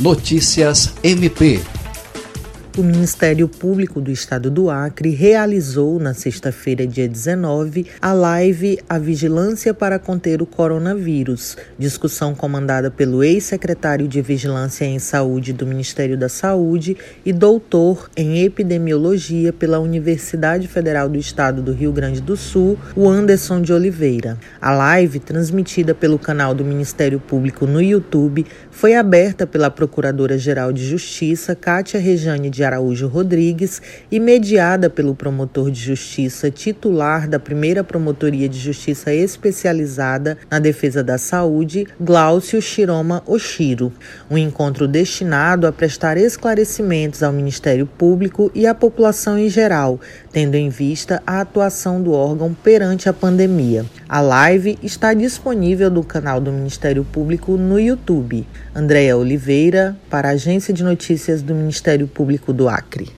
Notícias MP o Ministério Público do Estado do Acre realizou na sexta-feira, dia 19, a live A Vigilância para Conter o Coronavírus, discussão comandada pelo ex-secretário de Vigilância em Saúde do Ministério da Saúde e doutor em epidemiologia pela Universidade Federal do Estado do Rio Grande do Sul, o Anderson de Oliveira. A live, transmitida pelo canal do Ministério Público no YouTube, foi aberta pela Procuradora-Geral de Justiça, Kátia Rejane de Araújo Rodrigues e mediada pelo promotor de justiça titular da primeira Promotoria de Justiça Especializada na Defesa da Saúde, Glaucio Shiroma Oshiro. Um encontro destinado a prestar esclarecimentos ao Ministério Público e à população em geral, tendo em vista a atuação do órgão perante a pandemia. A live está disponível no canal do Ministério Público no YouTube. Andréa Oliveira, para a Agência de Notícias do Ministério Público do Acre.